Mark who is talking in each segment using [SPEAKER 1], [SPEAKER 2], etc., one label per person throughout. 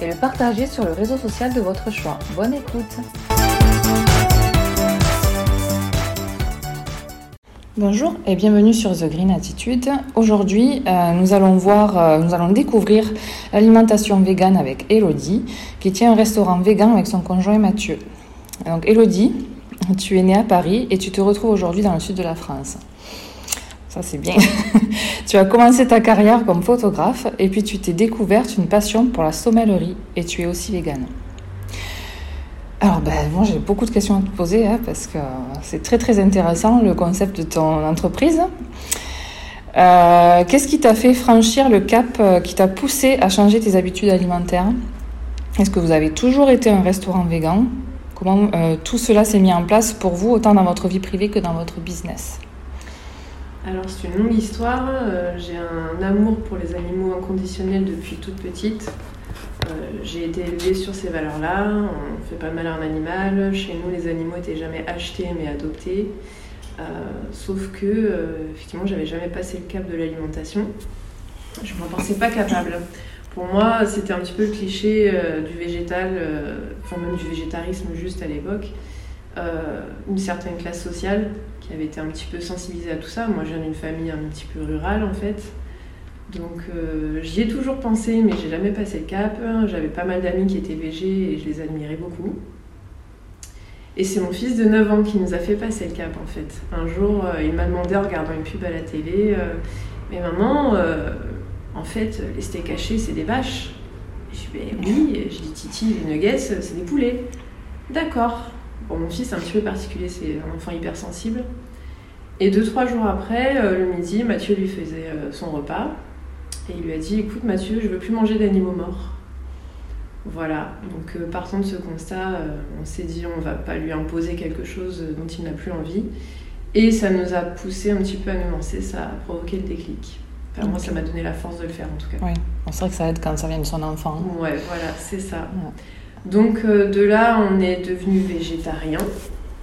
[SPEAKER 1] et le partager sur le réseau social de votre choix. Bonne écoute Bonjour et bienvenue sur The Green Attitude. Aujourd'hui, euh, nous allons voir, euh, nous allons découvrir l'alimentation végane avec Elodie, qui tient un restaurant vegan avec son conjoint Mathieu. Donc Elodie, tu es née à Paris et tu te retrouves aujourd'hui dans le sud de la France. Ça c'est bien. tu as commencé ta carrière comme photographe et puis tu t'es découverte une passion pour la sommellerie et tu es aussi végane. Alors, ben, moi, j'ai beaucoup de questions à te poser hein, parce que c'est très très intéressant le concept de ton entreprise. Euh, qu'est-ce qui t'a fait franchir le cap euh, qui t'a poussé à changer tes habitudes alimentaires? Est-ce que vous avez toujours été un restaurant vegan Comment euh, tout cela s'est mis en place pour vous, autant dans votre vie privée que dans votre business?
[SPEAKER 2] Alors, c'est une longue histoire. j'ai un amour pour les animaux inconditionnels depuis toute petite. Euh, j'ai été élevée sur ces valeurs-là. On ne fait pas mal à un animal. Chez nous, les animaux n'étaient jamais achetés mais adoptés. Euh, sauf que, euh, effectivement, j'avais jamais passé le cap de l'alimentation. Je ne m'en pensais pas capable. Pour moi, c'était un petit peu le cliché du végétal, enfin même du végétarisme juste à l'époque. une certaine classe sociale qui avait été un petit peu sensibilisée à tout ça. Moi, je viens d'une famille un petit peu rurale en fait. Donc euh, j'y ai toujours pensé, mais j'ai jamais passé le cap. J'avais pas mal d'amis qui étaient végés et je les admirais beaucoup. Et c'est mon fils de 9 ans qui nous a fait passer le cap en fait. Un jour, euh, il m'a demandé en regardant une pub à la télé euh, Mais maman, en fait, les steaks hachés, c'est des vaches. je dis ben Oui, je dis Titi, les nuggets, c'est des poulets. D'accord. Bon, mon fils est un petit peu particulier, c'est un enfant hypersensible. Et deux, trois jours après, le midi, Mathieu lui faisait son repas. Et il lui a dit Écoute, Mathieu, je veux plus manger d'animaux morts. Voilà, donc euh, partant de ce constat, euh, on s'est dit on va pas lui imposer quelque chose dont il n'a plus envie. Et ça nous a poussé un petit peu à nous lancer, ça a provoqué le déclic. Enfin, Moi, ça m'a donné la force de le faire en tout cas.
[SPEAKER 1] Oui, c'est vrai que ça aide quand ça vient de son enfant.
[SPEAKER 2] Ouais, voilà, c'est ça. Donc euh, de là, on est devenu végétarien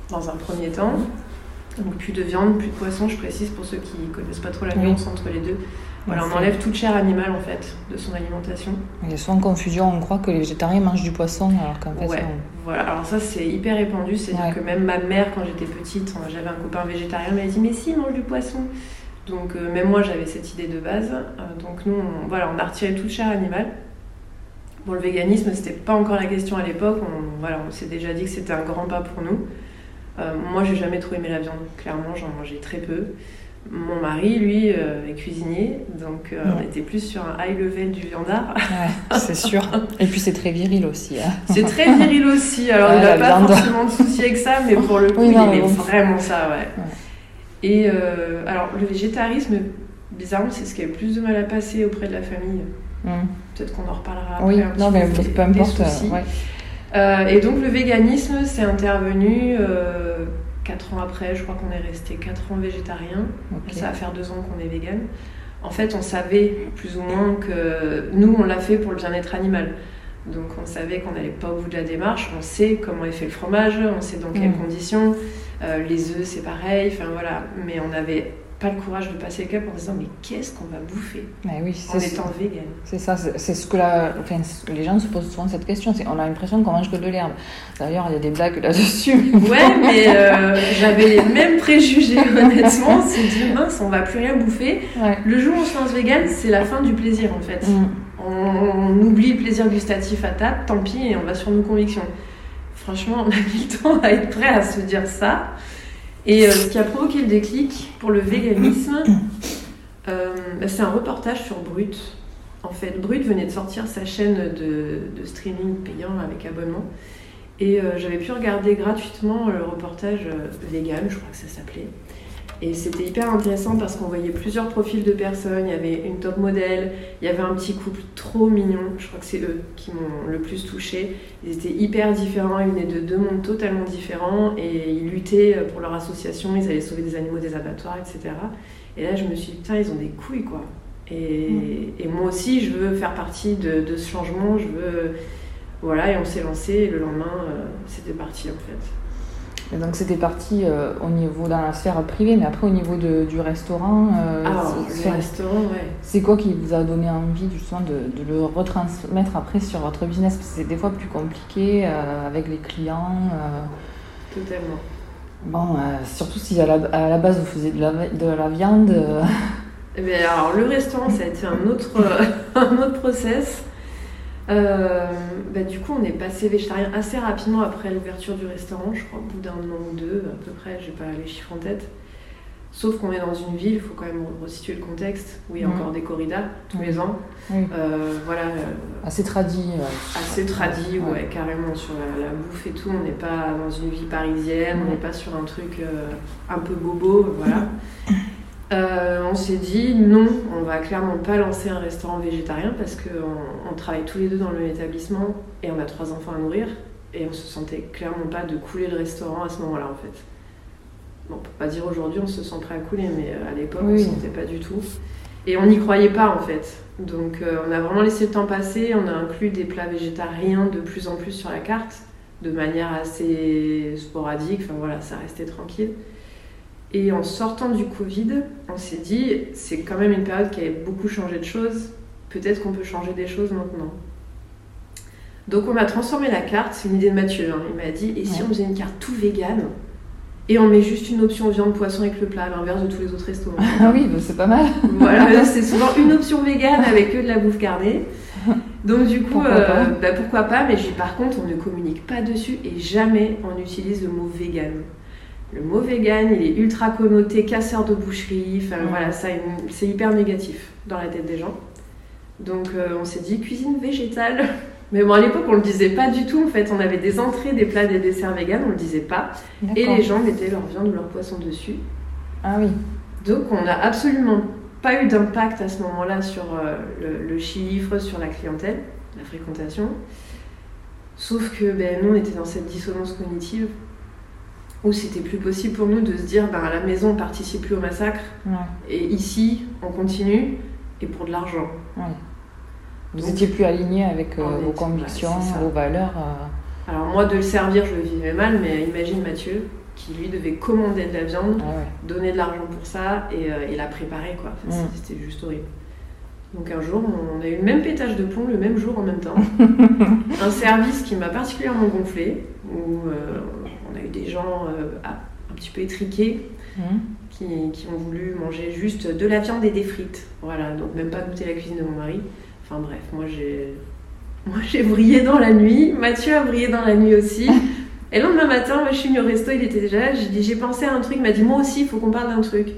[SPEAKER 2] dans un premier temps. Donc plus de viande, plus de poisson, je précise pour ceux qui connaissent pas trop la nuance entre les deux. Voilà, on enlève toute chair animale en fait de son alimentation.
[SPEAKER 1] Il y a souvent confusion, on croit que les végétariens mangent du poisson alors qu'en fait.
[SPEAKER 2] Ouais, voilà, alors ça c'est hyper répandu, c'est-à-dire que même ma mère quand j'étais petite, j'avais un copain végétarien, elle m'a dit mais si, il mange du poisson. Donc euh, même moi j'avais cette idée de base. Euh, donc nous, on, voilà, on a retiré toute chair animale. Bon, le véganisme, c'était pas encore la question à l'époque, on, voilà, on s'est déjà dit que c'était un grand pas pour nous. Euh, moi, j'ai jamais trop aimé la viande, clairement, j'en mangeais très peu. Mon mari, lui, euh, est cuisinier, donc euh, on était plus sur un high level du viandard.
[SPEAKER 1] Ouais, c'est sûr. Et puis c'est très viril aussi. Hein.
[SPEAKER 2] C'est très viril aussi. Alors il n'a pas forcément de souci avec ça, mais pour le coup, il est vraiment ça, ouais. Et alors le végétarisme, bizarrement, c'est ce qui a le plus de mal à passer auprès de la famille. Hmm. Peut-être qu'on en reparlera après.
[SPEAKER 1] Oui, non, mais peu importe.
[SPEAKER 2] Et donc le véganisme, c'est intervenu 4 ans après, je crois qu'on est resté 4 ans végétarien. Ça va faire 2 ans qu'on est vegan. En fait, on savait plus ou moins que nous, on l'a fait pour le bien-être animal. Donc on savait qu'on n'allait pas au bout de la démarche. On sait comment est fait le fromage, on sait dans quelles mm. conditions. Euh, les œufs, c'est pareil. Enfin voilà. Mais on avait pas le courage de passer le cap en disant mais qu'est-ce qu'on va bouffer
[SPEAKER 1] mais oui,
[SPEAKER 2] en étant vegan
[SPEAKER 1] C'est ça, c'est ce que la, enfin, les gens se posent souvent cette question. On a l'impression qu'on mange que de l'herbe. D'ailleurs, il y a des blagues là-dessus.
[SPEAKER 2] Ouais, mais euh, j'avais les mêmes préjugés honnêtement. On s'est dit mince, on va plus rien bouffer. Le jour où on se lance vegan, c'est la fin du plaisir en fait. Mm. On, oublie le plaisir gustatif à table, tant pis, et on va sur nos convictions. Franchement, on a mis le temps à être prêt à se dire ça. Et euh, ce qui a provoqué le déclic pour le véganisme, euh, bah, c'est un reportage sur Brut. En fait, Brut venait de sortir sa chaîne de, streaming payant avec abonnement. Et euh, j'avais pu regarder gratuitement le reportage vegan, je crois que ça s'appelait. Et c'était hyper intéressant parce qu'on voyait plusieurs profils de personnes. Il y avait une top modèle, il y avait un petit couple trop mignon. Je crois que c'est eux qui m'ont le plus touché. Ils étaient hyper différents, ils venaient de deux mondes totalement différents et ils luttaient pour leur association. Ils allaient sauver des animaux des abattoirs, etc. Et là, je me suis dit, putain, ils ont des couilles, quoi. Et, et moi aussi, je veux faire partie de, de, ce changement. Je veux. Voilà, et on s'est lancé. Et le lendemain, euh, c'était parti, en fait.
[SPEAKER 1] Et donc c'était parti euh, au niveau dans la sphère privée, mais après au niveau de, du restaurant.
[SPEAKER 2] Euh, ah, le restaurant, ouais.
[SPEAKER 1] C'est quoi qui vous a donné envie justement de, de le retransmettre après sur votre business? Parce que c'est des fois plus compliqué euh, avec les clients.
[SPEAKER 2] Totalement.
[SPEAKER 1] Bon, surtout si à la, à la, base vous faisiez de la, de la viande.
[SPEAKER 2] Eh bien, alors le restaurant, ça a été un autre, un autre process. Euh, bah, du coup, on est passé végétarien assez rapidement après l'ouverture du restaurant, je crois, au bout d'un an ou deux à peu près, j'ai pas les chiffres en tête. Sauf qu'on est dans une ville, il faut quand même resituer le contexte, où il y a encore des corridas tous les ans. Euh, voilà. Euh,
[SPEAKER 1] assez tradit.
[SPEAKER 2] assez tradit, ouais. carrément, sur la, bouffe et tout. On n'est pas dans une vie parisienne, on n'est pas sur un truc un peu bobo, voilà. Euh, on s'est dit non, on va clairement pas lancer un restaurant végétarien parce qu'on on travaille tous les deux dans le même établissement et on a trois enfants à nourrir et on se sentait clairement pas de couler le restaurant à ce moment-là en fait. Bon, on peut pas dire aujourd'hui on se sent prêt à couler, mais euh, à l'époque on ne sentait pas du tout. Et on n'y croyait pas en fait. Donc euh, on a vraiment laissé le temps passer, on a inclus des plats végétariens de plus en plus sur la carte, de manière assez sporadique, enfin voilà, ça restait tranquille. Et en sortant du Covid, on s'est dit, c'est quand même une période qui avait beaucoup changé de choses, peut-être qu'on peut changer des choses maintenant. Donc on a transformé la carte, c'est une idée de Mathieu, hein. il m'a dit, et si on faisait une carte tout vegan et on met juste une option viande, poisson avec le plat, à l'inverse de tous les autres restaurants.
[SPEAKER 1] Ah oui, bah, c'est pas mal.
[SPEAKER 2] voilà, c'est souvent une option vegan avec que de la bouffe carnée. Donc du coup, pourquoi, euh, pas? bah, pourquoi pas? Mais par contre, on ne communique pas dessus et jamais on utilise le mot vegan le mot vegan, il est ultra connoté casseur de boucherie. Enfin voilà, ça, c'est hyper négatif dans la tête des gens. Donc euh, on s'est dit cuisine végétale. Mais bon, à l'époque, on le disait pas du tout. En fait, on avait des entrées, des plats, des desserts vegan, on le disait pas. Et les gens mettaient leur viande ou leur poisson dessus.
[SPEAKER 1] Ah oui.
[SPEAKER 2] Donc on n'a absolument pas eu d'impact à ce moment-là sur euh, le, le, chiffre, sur la clientèle, la fréquentation. Sauf que ben, nous, on était dans cette dissonance cognitive où c'était plus possible pour nous de se dire ben, à la maison on participe plus au massacre et ici on continue et pour de l'argent.
[SPEAKER 1] Vous n'étiez plus aligné avec euh, vos convictions, vos valeurs. Euh.
[SPEAKER 2] Alors moi de le servir je le vivais mal mais imagine Mathieu qui lui devait commander de la viande, ah donner de l'argent pour ça et, euh, la préparer quoi. C'était juste horrible. Donc un jour, on a eu le même pétage de plomb le même jour en même temps. un service qui m'a particulièrement gonflé, où on a eu des gens euh, un petit peu étriqués mmh. qui, qui, ont voulu manger juste de la viande et des frites. Voilà, donc même pas goûter la cuisine de mon mari. Enfin bref, moi j'ai. Moi j'ai brillé dans la nuit, Mathieu a brillé dans la nuit aussi. Et le lendemain matin, moi, je suis venue au resto, il était déjà là. J'ai dit, j'ai pensé à un truc. Il m'a dit, moi aussi, il faut qu'on parle d'un truc. Et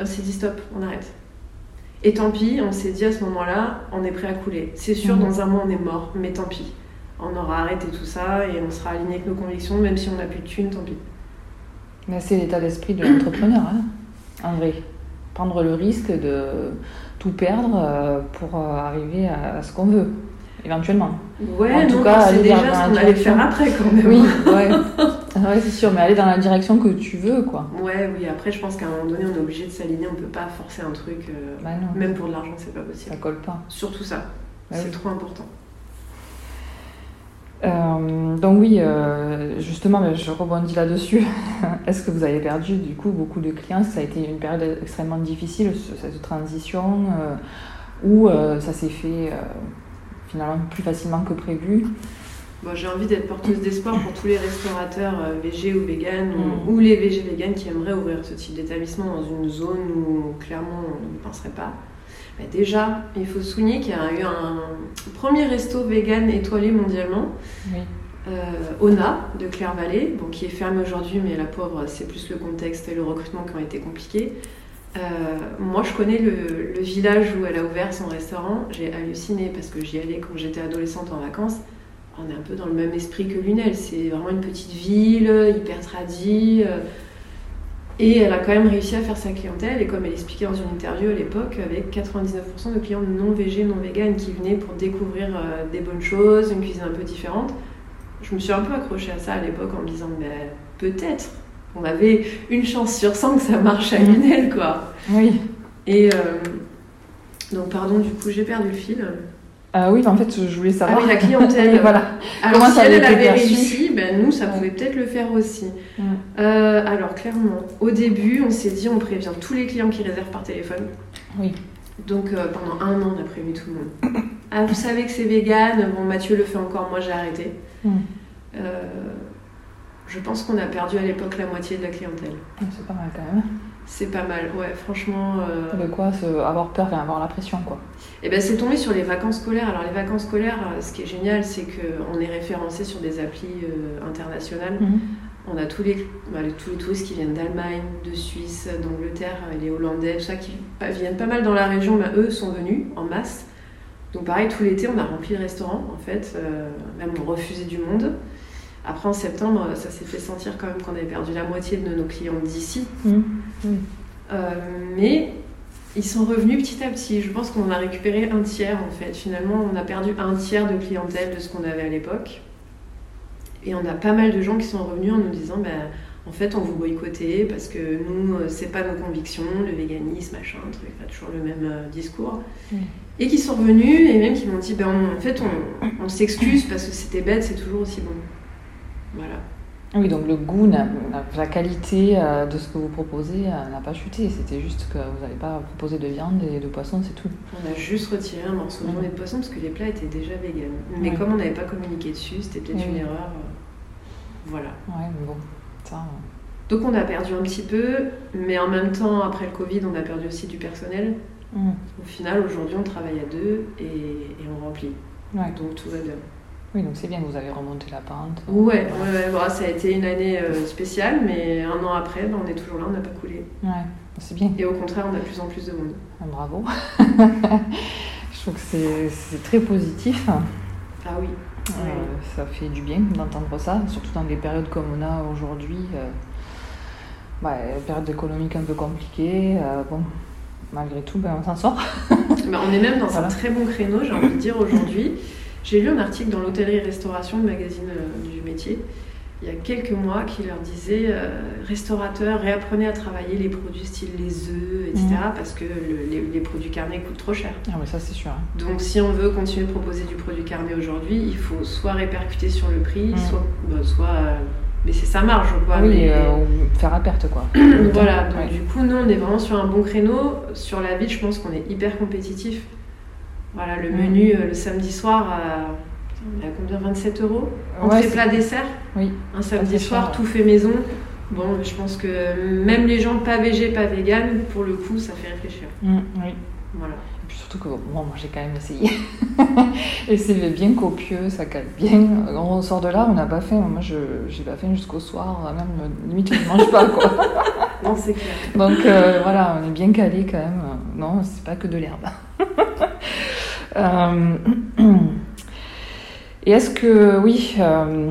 [SPEAKER 2] on s'est dit, stop, on arrête. Et tant pis, on s'est dit à ce moment-là, on est prêt à couler. C'est sûr, mmh. dans un mois, on est mort, mais tant pis on aura arrêté tout ça et on sera aligné avec nos convictions, même si on n'a plus de thunes, tant pis.
[SPEAKER 1] Mais c'est l'état d'esprit de l'entrepreneur, hein, en vrai. Prendre le risque de tout perdre euh, pour euh, arriver à ce qu'on veut, éventuellement.
[SPEAKER 2] Ouais, en tout cas, c'est déjà ce qu'on allait faire après quand même.
[SPEAKER 1] Oui, ouais. ouais c'est sûr, mais aller dans la direction que tu veux, quoi.
[SPEAKER 2] Ouais, oui, après, je pense qu'à un moment donné, on est obligé de s'aligner, on peut pas forcer un truc, euh, bah même pour de l'argent, c'est pas possible.
[SPEAKER 1] Ça colle pas.
[SPEAKER 2] Surtout ça, bah c'est trop important.
[SPEAKER 1] Euh, donc oui, euh, justement, je rebondis là-dessus. Est-ce que vous avez perdu du coup beaucoup de clients? Ça a été une période extrêmement difficile, cette transition, euh, où ça s'est fait finalement plus facilement que prévu?
[SPEAKER 2] J'ai envie d'être porteuse d'espoir pour tous les restaurateurs VG ou vegan ou, mm. les VG vegan qui aimeraient ouvrir ce type d'établissement dans une zone où clairement on ne penserait pas. Bah, déjà, il faut souligner qu'il y a eu un premier resto vegan étoilé mondialement. Oui. Euh, Ona de Claire-Vallée, bon, qui est fermé aujourd'hui, mais la pauvre, c'est plus le contexte et le recrutement qui ont été compliqués. Euh, moi, je connais le, village où elle a ouvert son restaurant. J'ai halluciné parce que j'y allais quand j'étais adolescente en vacances. On est un peu dans le même esprit que Lunel. C'est vraiment une petite ville, hyper tradie. Euh, Et elle a quand même réussi à faire sa clientèle. Et comme elle expliquait dans une interview à l'époque, avec 99% de clients non végés, non véganes qui venaient pour découvrir euh, des bonnes choses, une cuisine un peu différente. Je me suis un peu accrochée à ça à l'époque en me disant, mais peut-être. On avait une chance sur 100 que ça marche à une aile, quoi.
[SPEAKER 1] Oui.
[SPEAKER 2] Et euh, donc, pardon, du coup, j'ai perdu le fil.
[SPEAKER 1] Euh, oui, en fait, je voulais savoir.
[SPEAKER 2] Ah oui, la clientèle.
[SPEAKER 1] voilà.
[SPEAKER 2] Alors,
[SPEAKER 1] Comment
[SPEAKER 2] si
[SPEAKER 1] ça
[SPEAKER 2] elle,
[SPEAKER 1] avait
[SPEAKER 2] elle
[SPEAKER 1] été
[SPEAKER 2] avait
[SPEAKER 1] perçu
[SPEAKER 2] réussi, ben, nous, ça pouvait peut-être le faire aussi.
[SPEAKER 1] Mm.
[SPEAKER 2] Euh, alors, clairement, au début, on s'est dit, on prévient tous les clients qui réservent par téléphone.
[SPEAKER 1] Oui.
[SPEAKER 2] Donc, euh, pendant un an, on a prévenu tout le monde. Ah, vous savez que c'est vegan Bon, Mathieu le fait encore, moi j'ai arrêté.
[SPEAKER 1] Mm.
[SPEAKER 2] Euh, je pense qu'on a perdu à l'époque la moitié de la clientèle.
[SPEAKER 1] C'est pas mal quand même.
[SPEAKER 2] C'est pas mal, ouais, franchement. euh,
[SPEAKER 1] De quoi se- avoir peur et avoir la pression, quoi.
[SPEAKER 2] Et ben c'est tombé sur les vacances scolaires. Alors les vacances scolaires, euh, ce qui est génial, c'est qu'on est référencé sur des applis euh, internationales.
[SPEAKER 1] Mhm.
[SPEAKER 2] On a tous les, bah, les- tous les touristes qui viennent d'Allemagne, de Suisse, d'Angleterre, euh, les Hollandais, tout ça, qui bah, viennent pas mal dans la région, mais eux sont venus en masse. Donc pareil, tout l'été, on a rempli le restaurant, en fait. euh, même on refusait du monde. Après, en septembre, ça s'est fait sentir quand même qu'on avait perdu la moitié de nos clients d'ici.
[SPEAKER 1] Mhm.
[SPEAKER 2] Euh, mais ils sont revenus petit à petit. Je pense qu'on en a récupéré un tiers en fait. Finalement, on a perdu un tiers de clientèle de ce qu'on avait à l'époque. Et on a pas mal de gens qui sont revenus en nous disant ben, en fait, on vous boycottait parce que nous, euh, c'est pas nos convictions, le véganisme, machin, truc, enfin, toujours le même euh, discours.
[SPEAKER 1] Oui.
[SPEAKER 2] Et qui sont revenus et même qui m'ont dit ben, en fait, on, on s'excuse parce que c'était bête, c'est toujours aussi bon. Voilà.
[SPEAKER 1] Oui, donc le goût, la qualité euh, de ce que vous proposez euh, n'a pas chuté. C'était juste que vous n'avez pas proposé de viande et de poisson, c'est tout.
[SPEAKER 2] On a juste retiré un morceau de
[SPEAKER 1] Mhm.
[SPEAKER 2] viande et de poisson parce que les plats étaient déjà véganes. Mais comme on n'avait pas communiqué dessus, c'était peut-être
[SPEAKER 1] Oui.
[SPEAKER 2] une erreur. euh, Voilà.
[SPEAKER 1] Ouais, mais bon, ça.
[SPEAKER 2] Donc on a perdu un petit peu, mais en même temps, après le Covid, on a perdu aussi du personnel.
[SPEAKER 1] mhm.
[SPEAKER 2] Au final, aujourd'hui, on travaille à deux et, et on remplit.
[SPEAKER 1] Ouais.
[SPEAKER 2] Donc tout va bien.
[SPEAKER 1] Oui, donc c'est bien, vous avez remonté la pente.
[SPEAKER 2] Ouais, ouais, ouais, bon, ça a été une année euh, spéciale, mais un an après, ben, on est toujours là, on n'a pas coulé.
[SPEAKER 1] Ouais, c'est bien.
[SPEAKER 2] Et au contraire, on a de plus en plus de monde.
[SPEAKER 1] Ah, Bravo. Je trouve que c'est- c'est très positif.
[SPEAKER 2] Ah oui.
[SPEAKER 1] Euh, ça fait du bien d'entendre ça, surtout dans des périodes comme on a aujourd'hui. Euh, bah, période économique un peu compliquée. euh, bon, malgré tout, ben, on s'en sort.
[SPEAKER 2] Ben, on est même dans
[SPEAKER 1] Voilà.
[SPEAKER 2] un très bon créneau, j'ai envie de dire aujourd'hui. J'ai lu un article dans l'hôtellerie-restauration, le magazine euh, du métier, il y a quelques mois, qui leur disait euh, restaurateurs, réapprenez à travailler les produits style les œufs, etc.,
[SPEAKER 1] Mhm.
[SPEAKER 2] parce que le- les, les produits carnés coûtent trop cher.
[SPEAKER 1] Ah, mais ça, c'est sûr. hein.
[SPEAKER 2] Donc, si on veut continuer de proposer du produit carné aujourd'hui, il faut soit répercuter sur le prix,
[SPEAKER 1] Mhm.
[SPEAKER 2] soit, bah, soit euh, baisser sa marge, quoi.
[SPEAKER 1] oui,
[SPEAKER 2] mais-
[SPEAKER 1] euh, faire à perte, quoi.
[SPEAKER 2] voilà, donc
[SPEAKER 1] Ouais.
[SPEAKER 2] du coup, nous, on est vraiment sur un bon créneau. Sur la ville, je pense qu'on est hyper compétitif. Voilà, le menu euh, le samedi soir, à, on à combien 27 euros
[SPEAKER 1] Ouais,
[SPEAKER 2] Entrée,
[SPEAKER 1] c'est-
[SPEAKER 2] plat, dessert.
[SPEAKER 1] Oui.
[SPEAKER 2] Un samedi soir,
[SPEAKER 1] cher,
[SPEAKER 2] tout fait maison. Bon, je pense que même les gens pas végés, pas véganes, pour le coup, ça fait réfléchir.
[SPEAKER 1] Mm, oui.
[SPEAKER 2] Voilà.
[SPEAKER 1] Et puis surtout que bon, moi j'ai quand même essayé. Et c'est bien copieux, ça cale bien. On sort de là, on n'a pas faim. Moi je j'ai pas faim jusqu'au soir, même limite je ne mange pas quoi.
[SPEAKER 2] Non, c'est clair.
[SPEAKER 1] Donc euh, voilà, on est bien calé quand même. Non, c'est pas que de l'herbe. Euh, Et est-ce que oui, euh,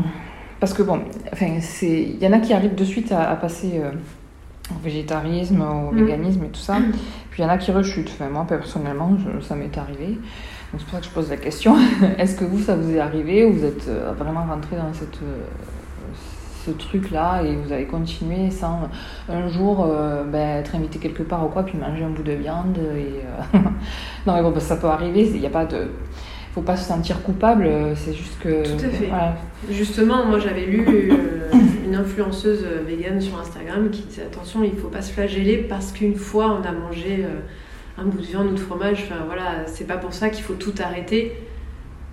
[SPEAKER 1] parce que bon, enfin il y en a qui arrivent de suite à, à passer euh, au végétarisme, au
[SPEAKER 2] Mm.
[SPEAKER 1] véganisme et tout ça. Puis il y en a qui rechutent. Enfin, moi personnellement, je- ça m'est arrivé. Donc c'est pour ça que je pose la question. Est-ce que vous, ça vous est arrivé ou vous êtes vraiment rentré dans cette ce truc-là et vous avez continué sans un jour euh, ben, être invité quelque part ou quoi, puis manger un bout de viande. Et, euh, non, mais bon, que ça peut arriver, il n'y a pas de. faut pas se sentir coupable, c'est juste que.
[SPEAKER 2] Tout à fait.
[SPEAKER 1] voilà.
[SPEAKER 2] Justement, moi j'avais lu euh, une influenceuse végane sur Instagram qui disait attention, il faut pas se flageller parce qu'une fois on a mangé un bout de viande ou de fromage, enfin voilà, c'est pas pour ça qu'il faut tout arrêter.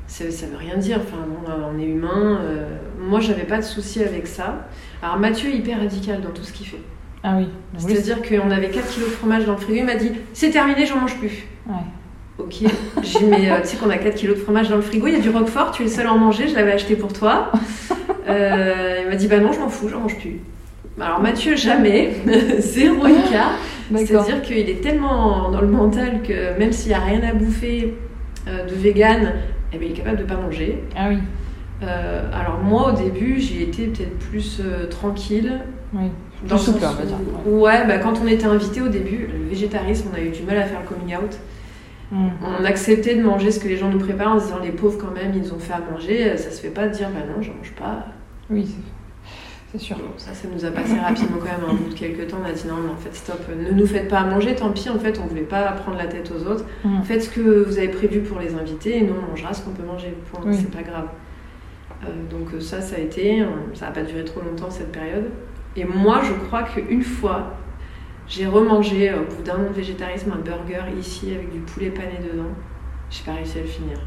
[SPEAKER 2] Ça, ça veut rien dire, enfin euh, on est humain. euh, moi j'avais pas de souci avec ça. Alors Mathieu est hyper radical dans tout ce qu'il fait.
[SPEAKER 1] Ah oui.
[SPEAKER 2] C'est-à-dire qu'on avait 4 kilos de fromage dans le frigo, il m'a dit c'est terminé, j'en mange plus.
[SPEAKER 1] Ouais.
[SPEAKER 2] Ok, j'ai dit, mais euh, tu sais qu'on a 4 kilos de fromage dans le frigo, il y a du roquefort, tu es le seul à en manger, je l'avais acheté pour toi. Euh, il m'a dit bah non, je m'en fous, j'en mange plus. Alors Mathieu, jamais, zéro écart.
[SPEAKER 1] D'accord.
[SPEAKER 2] C'est-à-dire qu'il est tellement dans le mental que même s'il n'y a rien à bouffer euh, de vegan, eh ben, il est capable de ne pas manger.
[SPEAKER 1] Ah oui.
[SPEAKER 2] Euh, alors moi au début, j'y étais peut-être plus euh, tranquille.
[SPEAKER 1] Oui.
[SPEAKER 2] Dans le
[SPEAKER 1] souple, on va dire,
[SPEAKER 2] Ouais, bah, quand on était invité au début, le végétarisme, on a eu du mal à faire le coming out.
[SPEAKER 1] Mm.
[SPEAKER 2] On acceptait de manger ce que les gens nous préparent en se disant les pauvres quand même, ils ont fait à manger. Ça se fait pas de dire bah non, j'en mange pas.
[SPEAKER 1] Oui, c'est- sûr.
[SPEAKER 2] Bon, ça, ça nous a passé rapidement quand même. Au bout de quelques temps, on a dit non, mais en fait, stop, ne nous faites pas à manger, tant pis, en fait, on voulait pas prendre la tête aux autres.
[SPEAKER 1] Mm.
[SPEAKER 2] Faites ce que vous avez prévu pour les invités et nous, on mangera ce qu'on peut manger. Point,
[SPEAKER 1] Oui.
[SPEAKER 2] c'est pas grave. Euh, donc, euh, ça, ça a été. euh, Ça n'a pas duré trop longtemps cette période. Et moi, je crois qu'une fois, j'ai remangé, au bout d'un an de végétarisme, un burger ici avec du poulet pané dedans. J'ai pas réussi à le finir.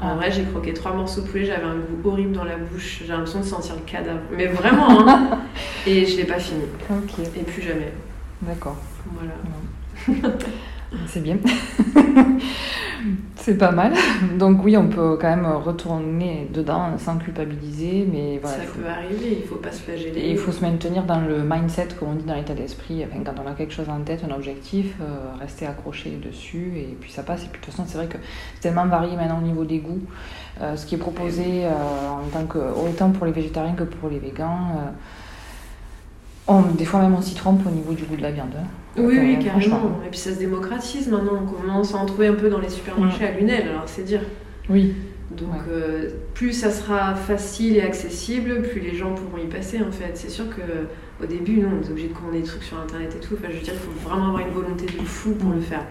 [SPEAKER 2] En
[SPEAKER 1] Ah.
[SPEAKER 2] vrai, j'ai croqué trois morceaux de poulet, j'avais un goût horrible dans la bouche, j'ai l'impression de sentir le cadavre. Mais vraiment, hein Et je l'ai pas fini.
[SPEAKER 1] Ok,
[SPEAKER 2] Et plus jamais.
[SPEAKER 1] d'accord.
[SPEAKER 2] Voilà.
[SPEAKER 1] C'est bien. c'est pas mal. Donc oui, on peut quand même retourner dedans sans culpabiliser, mais voilà.
[SPEAKER 2] ça
[SPEAKER 1] faut-
[SPEAKER 2] peut arriver, il faut pas se flageller.
[SPEAKER 1] Et il faut se maintenir dans le mindset, comme on dit, dans l'état d'esprit. Enfin, quand on a quelque chose en tête, un objectif, euh, rester accroché dessus, et puis ça passe. Et puis de toute façon, c'est vrai que c'est tellement varié maintenant au niveau des goûts. Euh, ce qui est proposé euh, en tant que, autant pour les végétariens que pour les végans. on- des fois même on s'y trompe au niveau du goût de la viande. hein.
[SPEAKER 2] Oui, oui, carrément. Et puis ça se démocratise maintenant, on commence à en trouver un peu dans les supermarchés à Lunel, alors c'est dire.
[SPEAKER 1] Oui,
[SPEAKER 2] Donc
[SPEAKER 1] Ouais.
[SPEAKER 2] euh, plus ça sera facile et accessible, plus les gens pourront y passer en fait. C'est sûr que au début, nous, on est obligé de commander des trucs sur internet et tout. Enfin, je veux dire, il faut vraiment avoir une volonté de fou pour le faire.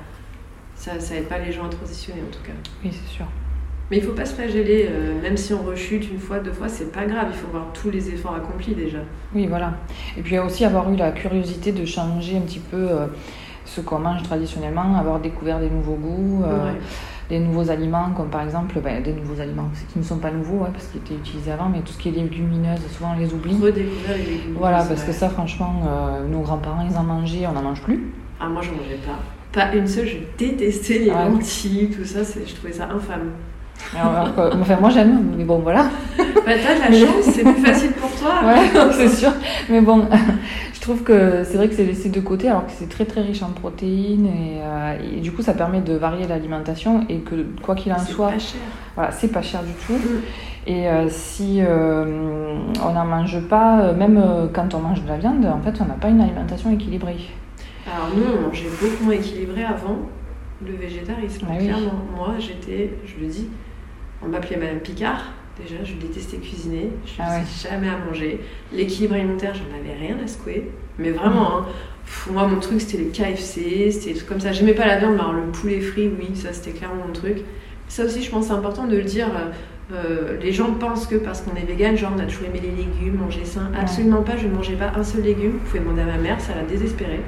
[SPEAKER 2] Ça, ça aide pas les gens à transitionner en tout cas.
[SPEAKER 1] oui, c'est sûr.
[SPEAKER 2] Mais il faut pas se flageller, euh, même si on rechute une fois, deux fois, c'est pas grave. Il faut voir tous les efforts accomplis déjà.
[SPEAKER 1] Oui, voilà. Et puis aussi avoir eu la curiosité de changer un petit peu euh, ce qu'on mange traditionnellement, avoir découvert des nouveaux goûts, euh,
[SPEAKER 2] Ouais.
[SPEAKER 1] des nouveaux aliments, comme par exemple ben, des nouveaux aliments qui ne sont pas nouveaux, ouais, parce qu'ils étaient utilisés avant, mais tout ce qui est légumineuses, souvent on les oublie.
[SPEAKER 2] Redécouvrir les légumes.
[SPEAKER 1] Voilà, parce que ça, franchement, euh, nos grands-parents, ils en mangeaient, on n'en mange plus.
[SPEAKER 2] Ah, moi, j'en mangeais pas. Pas une seule, je détestais les
[SPEAKER 1] Ouais.
[SPEAKER 2] lentilles, tout ça, je trouvais ça infâme.
[SPEAKER 1] Alors, alors que- enfin, moi j'aime, mais bon, voilà.
[SPEAKER 2] Bah, t'as de la chance, c'est plus facile pour toi.
[SPEAKER 1] Ouais, c'est sûr. Mais bon, je trouve que c'est vrai que c'est laissé de côté alors que c'est très très riche en protéines et, euh, et du coup ça permet de varier l'alimentation et que quoi qu'il en
[SPEAKER 2] C'est
[SPEAKER 1] soit,
[SPEAKER 2] pas cher.
[SPEAKER 1] voilà, c'est pas cher du tout.
[SPEAKER 2] Mm.
[SPEAKER 1] Et euh, si euh, on n'en mange pas, même quand on mange de la viande, en fait on n'a pas une alimentation équilibrée.
[SPEAKER 2] Alors nous, on mangeait beaucoup moins équilibré avant le végétarisme.
[SPEAKER 1] Ah oui.
[SPEAKER 2] Clairement, moi, j'étais, je le dis, on m'appelait Madame Picard. Déjà, je détestais cuisiner. Je ne
[SPEAKER 1] Ah
[SPEAKER 2] faisais jamais à manger. L'équilibre alimentaire, j'en avais rien à secouer. Mais vraiment, hein, pff, moi, mon truc, c'était les KFC, c'était des trucs comme ça. J'aimais pas la viande, mais alors le poulet frit, oui, ça, c'était clairement mon truc. Ça aussi, je pense, c'est important de le dire. Euh, les gens pensent que parce qu'on est vegan, genre on a toujours aimé les légumes, manger sain. Absolument pas, je ne mangeais pas un seul légume. Vous pouvez demander à ma mère, ça l'a désespérée.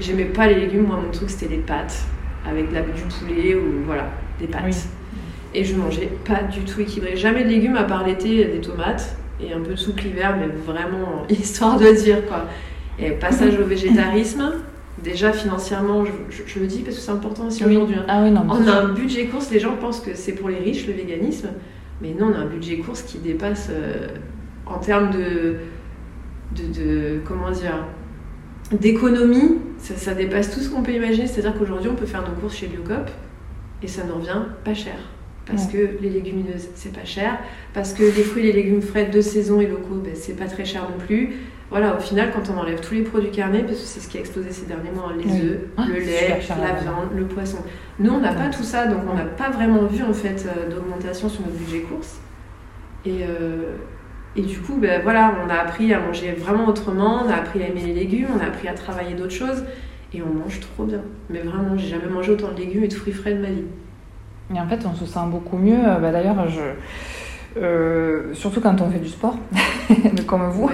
[SPEAKER 2] J'aimais pas les légumes, moi mon truc c'était les pâtes, avec de la, du poulet ou voilà, des pâtes.
[SPEAKER 1] Oui.
[SPEAKER 2] Et je mangeais pas du tout équilibré. Jamais de légumes à part l'été, des tomates et un peu de soupe l'hiver, mais vraiment histoire de dire quoi. Et passage au végétarisme, déjà financièrement, je, je- je le dis parce que c'est important aussi
[SPEAKER 1] Oui.
[SPEAKER 2] aujourd'hui. hein.
[SPEAKER 1] Ah oui, non,
[SPEAKER 2] On a un budget course, les gens pensent que c'est pour les riches le véganisme, mais non, on a un budget course qui dépasse euh, en termes de, de, de- comment dire d'économie, ça, ça dépasse tout ce qu'on peut imaginer. C'est-à-dire qu'aujourd'hui, on peut faire nos courses chez Biocop et ça nous revient pas cher. Parce que les légumineuses, c'est pas cher. Parce que les fruits et les légumes frais de saison et locaux, ben, c'est pas très cher non plus. Voilà, au final, quand on enlève tous les produits carnés, parce que c'est ce qui a explosé ces derniers mois, hein, les
[SPEAKER 1] Oui.
[SPEAKER 2] œufs,
[SPEAKER 1] Ah,
[SPEAKER 2] le lait,
[SPEAKER 1] cher,
[SPEAKER 2] la viande, le poisson. Nous, on n'a pas tout ça, donc on n'a pas vraiment vu en fait euh, d'augmentation sur notre budget course. Et, euh, et du coup, ben, voilà, on a appris à manger vraiment autrement, on a appris à aimer les légumes, on a appris à travailler d'autres choses, et on mange trop bien. Mais vraiment, j'ai jamais mangé autant de légumes et de fruits frais de ma vie.
[SPEAKER 1] Et en fait, on se sent beaucoup mieux. Euh, bah, D'ailleurs, je... euh, surtout quand on fait du sport, comme vous.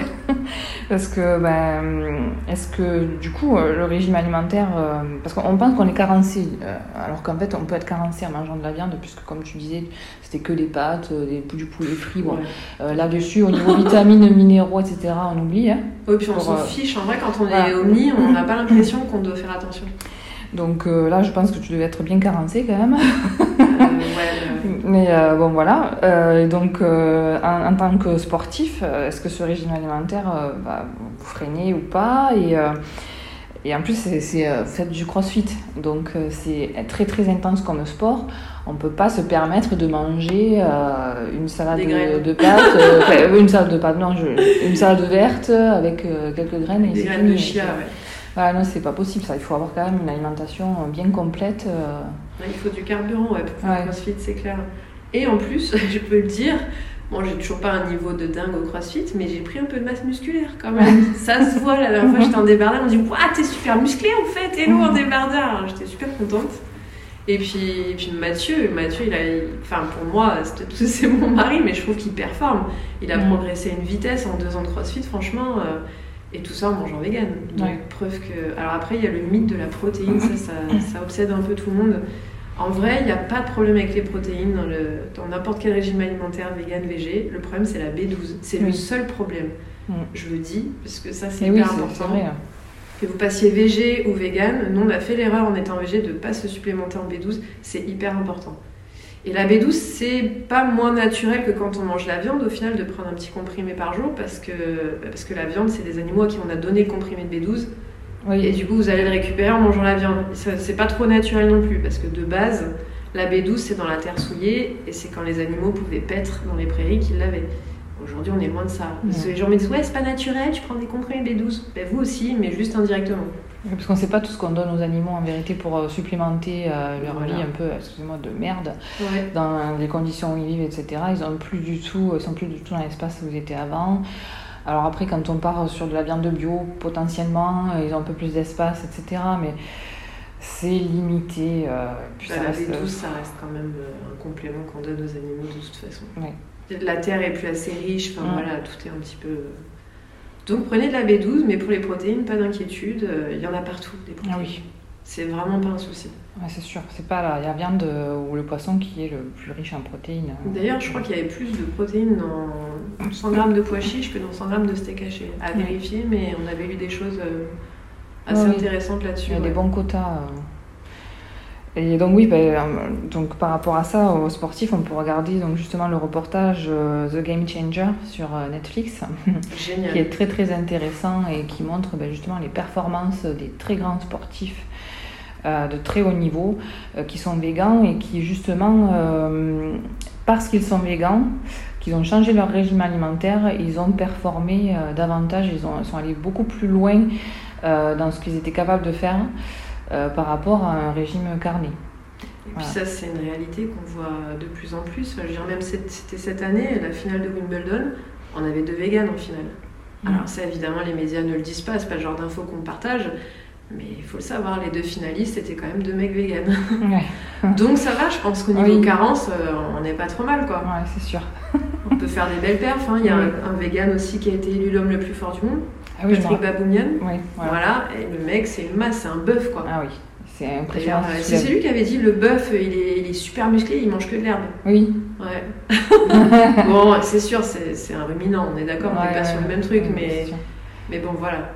[SPEAKER 1] Parce que, ben, est-ce que du coup, le régime alimentaire, euh, parce qu'on pense qu'on est carencé, euh, alors qu'en fait, on peut être carencé en mangeant de la viande, puisque comme tu disais, c'était que des pâtes, des, du poulet frit. Bon,
[SPEAKER 2] Ouais.
[SPEAKER 1] Là-dessus, au niveau vitamines, minéraux, etc., on oublie. Hein.
[SPEAKER 2] Oui, puis on s'en fiche. En vrai, quand on
[SPEAKER 1] voilà.
[SPEAKER 2] est omni, on n'a pas l'impression qu'on doit faire attention.
[SPEAKER 1] Donc là, je pense que tu devais être bien carencé quand même.
[SPEAKER 2] Euh,
[SPEAKER 1] Mais euh, bon, voilà. Euh, et donc, euh, en, en tant que sportif, est-ce que ce régime alimentaire va vous freiner ou pas? Et, Et en plus, c'est euh, fait du crossfit. Donc, c'est très très intense comme sport. On ne peut pas se permettre de manger une salade de, de, pâtes, une salade de pâtes, non, une salade verte avec quelques graines.
[SPEAKER 2] Et Des graines de chia, ouais.
[SPEAKER 1] Voilà, non, c'est pas possible ça. Il faut avoir quand même une alimentation bien complète.
[SPEAKER 2] Il faut du carburant ouais, pour faire crossfit, c'est clair. Et en plus, je peux le dire, Bon, j'ai toujours pas un niveau de dingue au crossfit, mais j'ai pris un peu de masse musculaire quand même. ça se voit, la dernière fois j'étais en débardeur, on me dit Waouh, t'es super musclé en fait, et nous en débardeur. J'étais super contente. Et puis, puis Mathieu, Mathieu, il a, enfin pour moi, c'est mon mari, mais je trouve qu'il performe. Il a progressé une vitesse en deux ans de crossfit, franchement. Euh, et tout ça en mangeant vegan. Donc, preuve que. Alors après, il y a le mythe de la protéine, ça, ça, ça obsède un peu tout le monde. En vrai, il n'y a pas de problème avec les protéines dans n'importe quel régime alimentaire vegan, végé. Le problème, c'est la B12. C'est le seul problème. Je le dis, parce que ça, c'est hyper important. Vrai. Hein. Que vous passiez végé ou vegan, nous, on a fait l'erreur en étant végé de ne pas se supplémenter en B12. C'est hyper important. Et la B12, c'est pas moins naturel que quand on mange la viande, au final, de prendre un petit comprimé par jour, parce que, parce que la viande, c'est des animaux à qui on a donné le comprimé de B12. Et du coup, vous allez le récupérer en mangeant la viande. C'est pas trop naturel non plus, parce que de base, la B12, c'est dans la terre souillée, et c'est quand les animaux pouvaient paître dans les prairies qu'ils l'avaient. Aujourd'hui, on est loin de ça. Parce que les gens me disent Ouais, c'est pas naturel, tu prends des comprimés B12. Ben, vous aussi, mais juste indirectement.
[SPEAKER 1] Parce qu'on ne sait pas tout ce qu'on donne aux animaux en vérité pour euh, supplémenter euh, leur vie un peu, excusez-moi, de merde dans les conditions où ils vivent, etc. Ils ont plus du tout, ils sont plus du tout dans l'espace où ils étaient avant. Alors après, quand on part sur de la viande de bio, potentiellement, ils ont un peu plus d'espace, etc. Mais c'est limité. Euh,
[SPEAKER 2] puis bah, ça, reste... ça reste quand même euh, un complément qu'on donne aux animaux de toute façon. La terre est plus assez riche, enfin voilà, tout est un petit peu. Donc prenez de la B12, mais pour les protéines, pas d'inquiétude, euh, il y en a partout des protéines. Ah oui. C'est vraiment pas un souci.
[SPEAKER 1] Ouais, c'est sûr, c'est pas la, viande ou le poisson qui est le plus riche en protéines.
[SPEAKER 2] D'ailleurs, je crois qu'il y avait plus de protéines dans 100 grammes de pois chiches que dans 100 grammes de steak haché. À vérifier, mais on avait lu des choses euh, assez intéressantes là-dessus.
[SPEAKER 1] Il y a des bons quotas. Euh. Et donc oui, ben, euh, donc par rapport à ça, aux sportifs, on peut regarder donc justement le reportage The Game Changer sur Netflix, qui est très très intéressant et qui montre ben, justement les performances des très grands sportifs euh, de très haut niveau euh, qui sont végans et qui justement, euh, parce qu'ils sont végans, qu'ils ont changé leur régime alimentaire, ils ont performé davantage, ils, ont, sont allés beaucoup plus loin dans ce qu'ils étaient capables de faire par rapport à un régime carné.
[SPEAKER 2] Et puis ça, c'est une réalité qu'on voit de plus en plus. je veux dire, même c'était cette année, la finale de Wimbledon, on avait deux véganes en finale. Mm. Alors ça, évidemment, les médias ne le disent pas, c'est pas le genre d'infos qu'on partage, mais il faut le savoir, les deux finalistes c'était quand même deux mecs véganes. Donc ça va, je pense qu'au niveau carence, euh, on n'est pas trop mal quoi.
[SPEAKER 1] Ouais, c'est sûr.
[SPEAKER 2] on peut faire des belles perfs. Hein. Il y a un, un, vegan aussi qui a été élu l'homme le plus fort du monde. Ah oui, Patrick Baboumian. voilà. et le mec c'est une masse, c'est un bœuf quoi.
[SPEAKER 1] Ah oui. C'est impressionnant.
[SPEAKER 2] Euh, c'est lui qui avait dit le bœuf, il est, il est, super musclé, il mange que de l'herbe.
[SPEAKER 1] Oui.
[SPEAKER 2] Ouais. bon, c'est sûr, c'est un ruminant, on est d'accord, on n'est pas sur le même truc, mais, mais bon, voilà.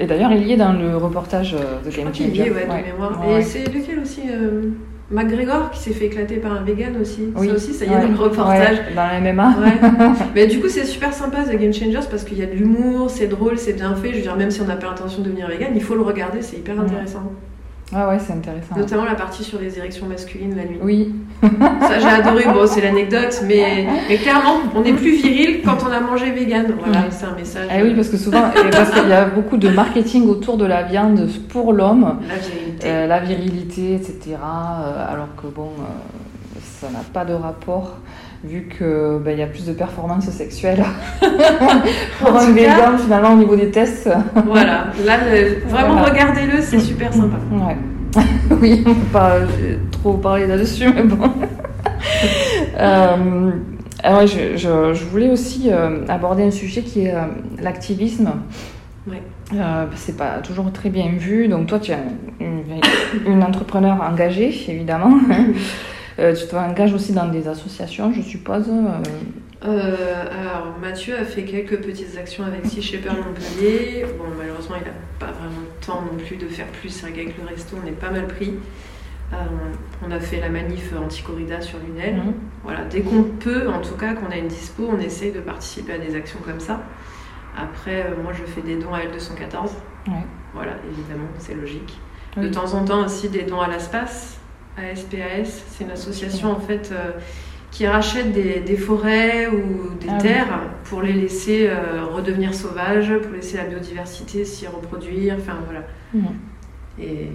[SPEAKER 1] Et d'ailleurs, il y est dans le reportage de
[SPEAKER 2] Game Changer. Il y est, ouais, de mémoire. Et c'est lequel aussi euh, McGregor qui s'est fait éclater par un vegan aussi. Oui. Ça aussi, ça y est dans le reportage.
[SPEAKER 1] dans la MMA.
[SPEAKER 2] Mais du coup, c'est super sympa The Game Changers parce qu'il y a de l'humour, c'est drôle, c'est bien fait. Je veux dire, même si on n'a pas l'intention de devenir vegan, il faut le regarder, c'est hyper intéressant.
[SPEAKER 1] Ah ouais, c'est intéressant.
[SPEAKER 2] Notamment la partie sur les érections masculines la nuit.
[SPEAKER 1] Oui.
[SPEAKER 2] Ça, j'ai adoré. Bon, c'est l'anecdote, mais, mais clairement, on est plus viril quand on a mangé vegan. Voilà, c'est un message.
[SPEAKER 1] Eh oui, parce que souvent, parce qu'il y a beaucoup de marketing autour de la viande pour l'homme.
[SPEAKER 2] La virilité.
[SPEAKER 1] Euh, la virilité, etc. Euh, alors que bon, euh, ça n'a pas de rapport vu qu'il ben, y a plus de performances sexuelles pour un vegan finalement au niveau des tests.
[SPEAKER 2] voilà, là vraiment regardez-le, c'est super sympa.
[SPEAKER 1] Ouais. oui, on ne peut pas euh, trop parler là-dessus, mais bon. euh, alors, je, je, voulais aussi euh, aborder un sujet qui est euh, l'activisme.
[SPEAKER 2] Ouais.
[SPEAKER 1] c'est pas toujours très bien vu. Donc toi, tu es une, une entrepreneur engagée, évidemment. Euh, tu t'engages aussi dans des associations, je suppose euh.
[SPEAKER 2] Euh, alors, Mathieu a fait quelques petites actions avec Sea Shepherd Montpellier. Bon, malheureusement, il n'a pas vraiment le temps non plus de faire plus. Qu'avec le resto, on est pas mal pris. on a fait la manif anti-corrida sur Lunel. Mhm. Voilà, dès qu'on peut, en tout cas, qu'on a une dispo, on essaye de participer à des actions comme ça. Après, moi, je fais des dons à L214. Voilà, évidemment, c'est logique. De temps en temps aussi des dons à l'espace, ASPAS, c'est une association en fait euh, qui rachète des, forêts ou des ah terres pour les laisser euh, redevenir sauvages, pour laisser la biodiversité s'y reproduire, enfin voilà. Et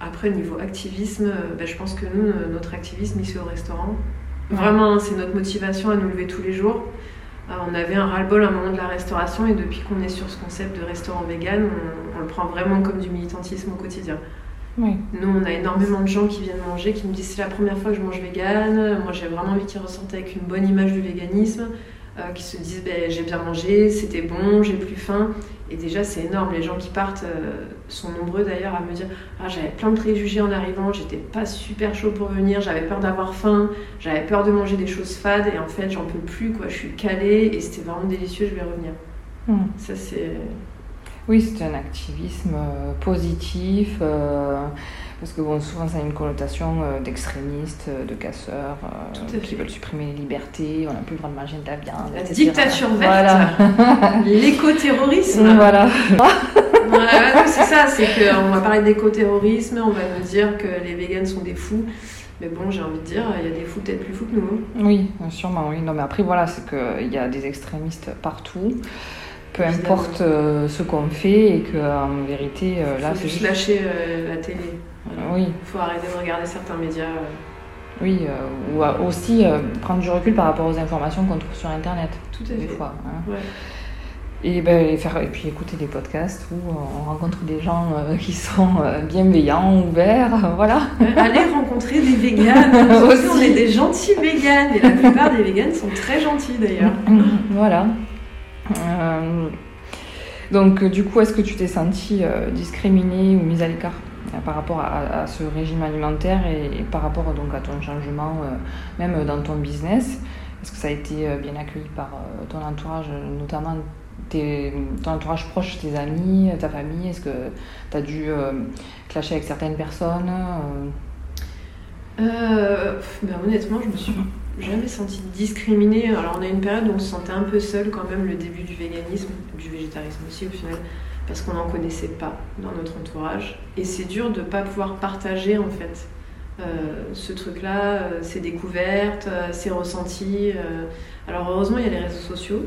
[SPEAKER 2] après, niveau activisme, euh, ben, je pense que nous, notre activisme ici au restaurant, vraiment, c'est notre motivation à nous lever tous les jours. On avait un ras-le-bol à un moment de la restauration et depuis qu'on est sur ce concept de restaurant vegan, on, le prend vraiment comme du militantisme au quotidien. Nous, on a énormément de gens qui viennent manger, qui me disent c'est la première fois que je mange vegan. Moi, j'ai vraiment envie qu'ils ressentent avec une bonne image du véganisme. Euh, qui se disent ben, j'ai bien mangé, c'était bon, j'ai plus faim. Et déjà, c'est énorme. Les gens qui partent euh, sont nombreux d'ailleurs à me dire ah, j'avais plein de préjugés en arrivant, j'étais pas super chaud pour venir, j'avais peur d'avoir faim, j'avais peur de manger des choses fades et en fait, j'en peux plus, quoi. je suis calée et c'était vraiment délicieux, je vais revenir. Hmm. Ça, c'est.
[SPEAKER 1] Oui, c'est un activisme euh, positif. Parce que bon, souvent, ça a une connotation euh, d'extrémistes, euh, de casseurs, euh, qui veulent supprimer les libertés, on n'a plus le droit de manger de la viande.
[SPEAKER 2] La dictature verte, voilà. l'écoterrorisme.
[SPEAKER 1] Voilà.
[SPEAKER 2] c'est ça, c'est qu'on va parler d'écoterrorisme, on va nous dire que les végans sont des fous. Mais bon, j'ai envie de dire, il y a des fous peut-être plus fous que nous. Hein.
[SPEAKER 1] Oui, sûrement, oui. Non, mais après, voilà, c'est qu'il y a des extrémistes partout peu importe ce qu'on fait et qu'en vérité
[SPEAKER 2] là c'est juste lâcher la télé
[SPEAKER 1] oui.
[SPEAKER 2] Il faut arrêter de regarder certains médias. Euh.
[SPEAKER 1] Oui, euh, ou aussi euh, prendre du recul par rapport aux informations qu'on trouve sur Internet.
[SPEAKER 2] Tout à des
[SPEAKER 1] fois. Hein. Et, ben, faire, et puis écouter des podcasts où on rencontre des gens qui sont bienveillants, ouverts, voilà.
[SPEAKER 2] Allez rencontrer des véganes. aussi. On est des gentils véganes et la plupart des véganes sont très gentils d'ailleurs.
[SPEAKER 1] voilà. Donc du coup, est-ce que tu t'es senti discriminée ou mise à l'écart par rapport à, ce régime alimentaire et, par rapport donc à ton changement, euh, même dans ton business? Est-ce que ça a été euh, bien accueilli par euh, ton entourage, notamment ton entourage proche, tes amis, ta famille? Est-ce que tu as dû clasher avec certaines personnes
[SPEAKER 2] ben, Honnêtement, je me suis jamais sentie discriminée. Alors on a une période où on se sentait un peu seul quand même, le début du véganisme, du végétarisme aussi au final parce qu'on n'en connaissait pas dans notre entourage. Et c'est dur de ne pas pouvoir partager en fait euh, ce truc-là, euh, ces découvertes, euh, ces ressentis. Alors heureusement, il y a les réseaux sociaux.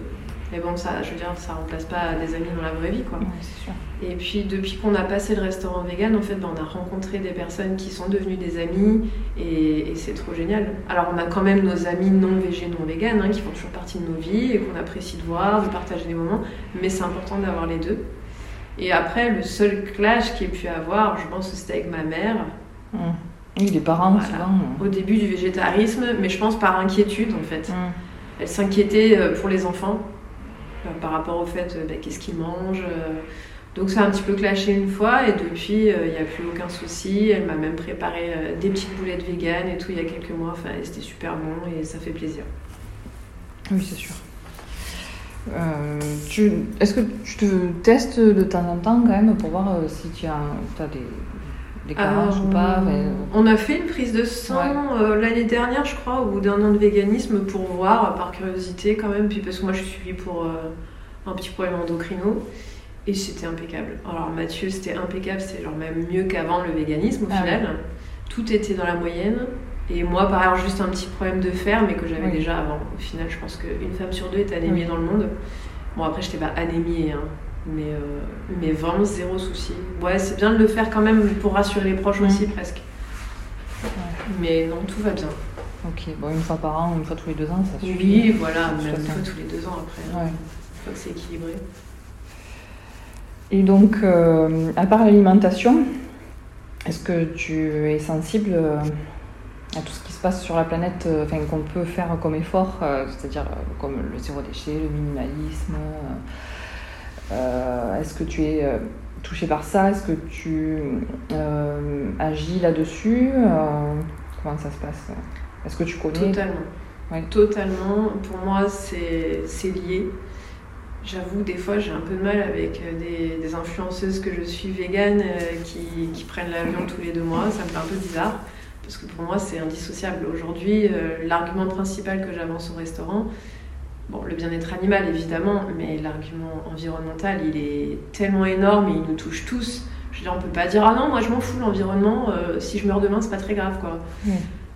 [SPEAKER 2] Mais bon, ça, je veux dire, ça remplace pas des amis dans la vraie vie, quoi.
[SPEAKER 1] sûr.
[SPEAKER 2] Et puis, depuis qu'on a passé le restaurant vegan, en fait, ben, on a rencontré des personnes qui sont devenues des amis, et, c'est trop génial. Alors, on a quand même nos amis non végés, non vegan, hein, qui font toujours partie de nos vies, et qu'on apprécie de voir, de partager des moments, mais c'est important d'avoir les deux. Et après, le seul clash qu'il ait pu avoir, je pense que c'était avec ma mère.
[SPEAKER 1] Mmh. Oui, les parents, souvent.
[SPEAKER 2] Au début du végétarisme, mais je pense par inquiétude, en fait. Mmh. Elle s'inquiétait euh, pour les enfants, euh, par rapport au fait, euh, bah, qu'est-ce qu'ils mangent. Donc ça a un petit peu clashé une fois, et depuis, il n'y a plus aucun souci. Elle m'a même préparé des petites boulettes véganes et tout il y a quelques mois. Enfin, c'était super bon, et ça fait plaisir.
[SPEAKER 1] Oui, c'est sûr. Euh, est-ce que tu te testes de temps en temps quand même pour voir euh, si tu as, as des, des carences ou pas
[SPEAKER 2] On a fait une prise de sang euh, l'année dernière, je crois, au bout d'un an de véganisme pour voir, par curiosité quand même, puis parce que moi je suis suivie pour un petit problème endocrino. Et c'était impeccable. Alors Mathieu, c'était impeccable, c'est genre même mieux qu'avant le véganisme au ah final. Tout était dans la moyenne. Et moi, par ailleurs, juste un petit problème de fer, mais que j'avais déjà avant. Au final, je pense qu'une femme sur deux est anémiée dans le monde. Bon, après, je n'étais pas anémiée, hein, mais, euh, mais vraiment zéro souci. Ouais, c'est bien de le faire quand même pour rassurer les proches aussi, presque. Mais non, tout va bien.
[SPEAKER 1] Ok, bon, une fois par an, une fois tous les deux ans, ça suffit.
[SPEAKER 2] Oui, voilà, même une fois tous les deux ans après. Hein. Une fois que c'est équilibré.
[SPEAKER 1] Et donc, euh, à part l'alimentation, est-ce que tu es sensible euh, à tout ce qui se passe sur la planète, euh, enfin, qu'on peut faire comme effort, c'est-à-dire comme le zéro déchet, le minimalisme. Est-ce que tu es touché par ça? Est-ce que tu agis là-dessus? Comment ça se passe? Est-ce que tu connais?
[SPEAKER 2] Totalement. Totalement. Pour moi, c'est lié. J'avoue, des fois, j'ai un peu de mal avec des, influenceuses que je suis véganes qui, qui prennent l'avion tous les deux mois. Ça me fait un peu bizarre parce que pour moi c'est indissociable. Aujourd'hui, euh, l'argument principal que j'avance au restaurant, Bon, le bien-être animal, évidemment, mais l'argument environnemental, il est tellement énorme et il nous touche tous. Je veux dire, on peut pas dire ah non, moi je m'en fous l'environnement. euh, si je meurs demain, c'est pas très grave, quoi.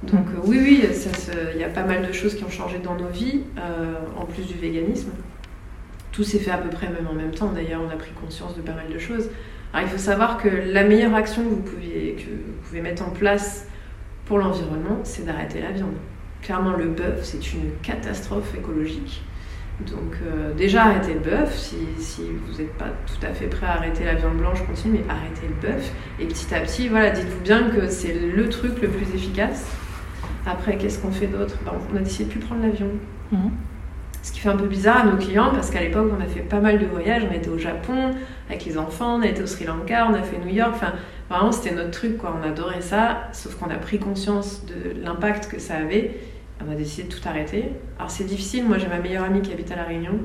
[SPEAKER 2] Donc euh, oui, oui, il y a pas mal de choses qui ont changé dans nos vies, euh, en plus du véganisme. Tout s'est fait à peu près même en même temps. D'ailleurs, on a pris conscience de pas mal de choses. Alors, il faut savoir que la meilleure action que vous, pouviez, que vous pouvez mettre en place pour l'environnement, c'est d'arrêter la viande. Clairement, le bœuf, c'est une catastrophe écologique. Donc euh, déjà, arrêtez le bœuf. Si, vous n'êtes pas tout à fait prêt à arrêter la viande blanche, continuez, mais arrêtez le bœuf. Et petit à petit, voilà, dites-vous bien que c'est le truc le plus efficace. Après, qu'est-ce qu'on fait d'autre? Ben, On a décidé de plus prendre l'avion.
[SPEAKER 1] Mhm.
[SPEAKER 2] Ce qui fait un peu bizarre à nos clients parce qu'à l'époque, on a fait pas mal de voyages. On était au Japon avec les enfants, on a été au Sri Lanka, on a fait New York. Enfin, vraiment, c'était notre truc, quoi. On adorait ça. Sauf qu'on a pris conscience de l'impact que ça avait. On a décidé de tout arrêter. Alors, c'est difficile. Moi, j'ai ma meilleure amie qui habite à La Réunion.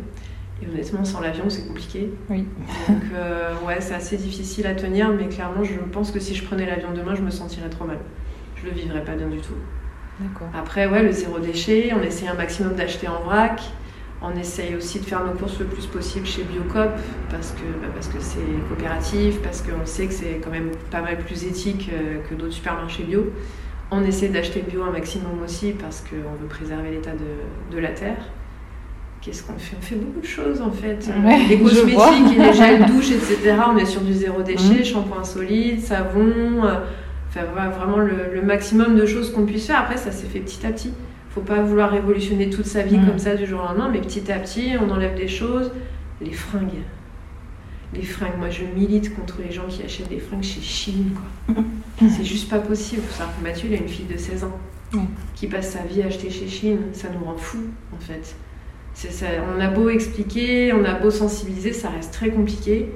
[SPEAKER 2] Et honnêtement, sans l'avion, c'est compliqué.
[SPEAKER 1] Oui.
[SPEAKER 2] Donc, euh, ouais, c'est assez difficile à tenir. Mais clairement, je pense que si je prenais l'avion demain, je me sentirais trop mal. Je le vivrais pas bien du tout.
[SPEAKER 1] D'accord.
[SPEAKER 2] Après, ouais, le zéro déchet, on essaye un maximum d'acheter en vrac. On essaye aussi de faire nos courses le plus possible chez Biocop parce que bah, parce que c'est coopératif, parce qu'on sait que c'est quand même pas mal plus éthique euh, que d'autres supermarchés bio. On essaie d'acheter bio un maximum aussi parce qu'on veut préserver l'état de, de la terre. Qu'est-ce qu'on fait? On fait beaucoup de choses en fait.
[SPEAKER 1] Ouais,
[SPEAKER 2] les cosmétiques, les gels douche, etc. On est sur du zéro déchet,
[SPEAKER 1] Mhm.
[SPEAKER 2] shampoing solide, savon. euh, Enfin, voilà, vraiment le, le maximum de choses qu'on puisse faire. Après, ça s'est fait petit à petit. Faut pas vouloir révolutionner toute sa vie
[SPEAKER 1] Mm.
[SPEAKER 2] comme ça du jour au lendemain, mais petit à petit, on enlève des choses. Les fringues. Les fringues, moi je milite contre les gens qui achètent des fringues chez Chine, quoi. C'est juste pas possible. Faut savoir que Mathieu, il a une fille de 16 ans
[SPEAKER 1] Mm.
[SPEAKER 2] qui passe sa vie à acheter chez Chine. Ça nous rend fous, en fait. Ça, on a beau expliquer, on a beau sensibiliser, ça reste très compliqué.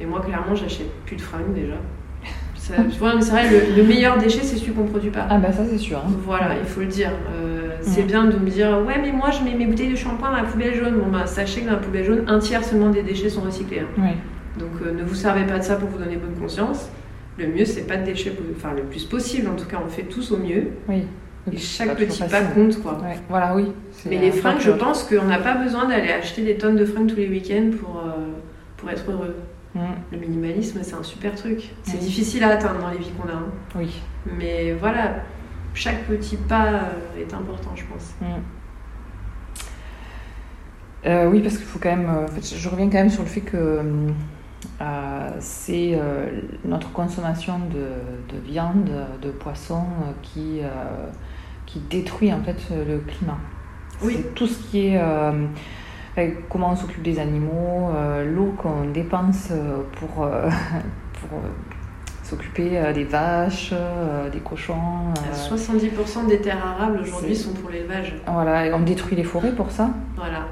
[SPEAKER 2] Et moi, clairement, j'achète plus de fringues déjà. Ça, tu vois, mais c'est vrai, le, le meilleur déchet, c'est celui qu'on produit pas.
[SPEAKER 1] Ah bah ça c'est sûr. hein.
[SPEAKER 2] Voilà, il faut le dire. Euh, c'est
[SPEAKER 1] Mm.
[SPEAKER 2] bien de me dire ouais, mais moi je mets mes bouteilles de shampoing dans la poubelle jaune. Bon, bah, sachez que dans la poubelle jaune, un tiers seulement des déchets sont recyclés. hein. Donc euh, ne vous servez pas de ça pour vous donner bonne conscience. Le mieux, c'est pas de déchets, enfin le plus possible. En tout cas, on fait tous au mieux.
[SPEAKER 1] Oui.
[SPEAKER 2] Et chaque petit pas compte, quoi.
[SPEAKER 1] Ouais, Voilà, oui.
[SPEAKER 2] Mais les fringues, je pense qu'on n'a pas besoin d'aller acheter des tonnes de fringues tous les week-ends pour, euh, pour être heureux.
[SPEAKER 1] Mm,
[SPEAKER 2] Le minimalisme, c'est un super truc. C'est
[SPEAKER 1] Oui.
[SPEAKER 2] difficile à atteindre dans les vies qu'on a. hein.
[SPEAKER 1] Oui.
[SPEAKER 2] Mais voilà, chaque petit pas euh, est important, je pense.
[SPEAKER 1] Mm. Euh, oui, parce qu'il faut quand même. euh, en fait, je reviens quand même sur le fait que euh, c'est euh, notre consommation de, de viande, de poisson qui, qui détruit en fait le climat.
[SPEAKER 2] Oui.
[SPEAKER 1] C'est tout ce qui est. comment on s'occupe des animaux, l'eau qu'on dépense pour, pour s'occuper euh, des vaches, euh, des cochons. euh,
[SPEAKER 2] 70% des terres arables aujourd'hui sont pour l'élevage.
[SPEAKER 1] voilà, et on détruit les forêts pour ça.
[SPEAKER 2] Voilà.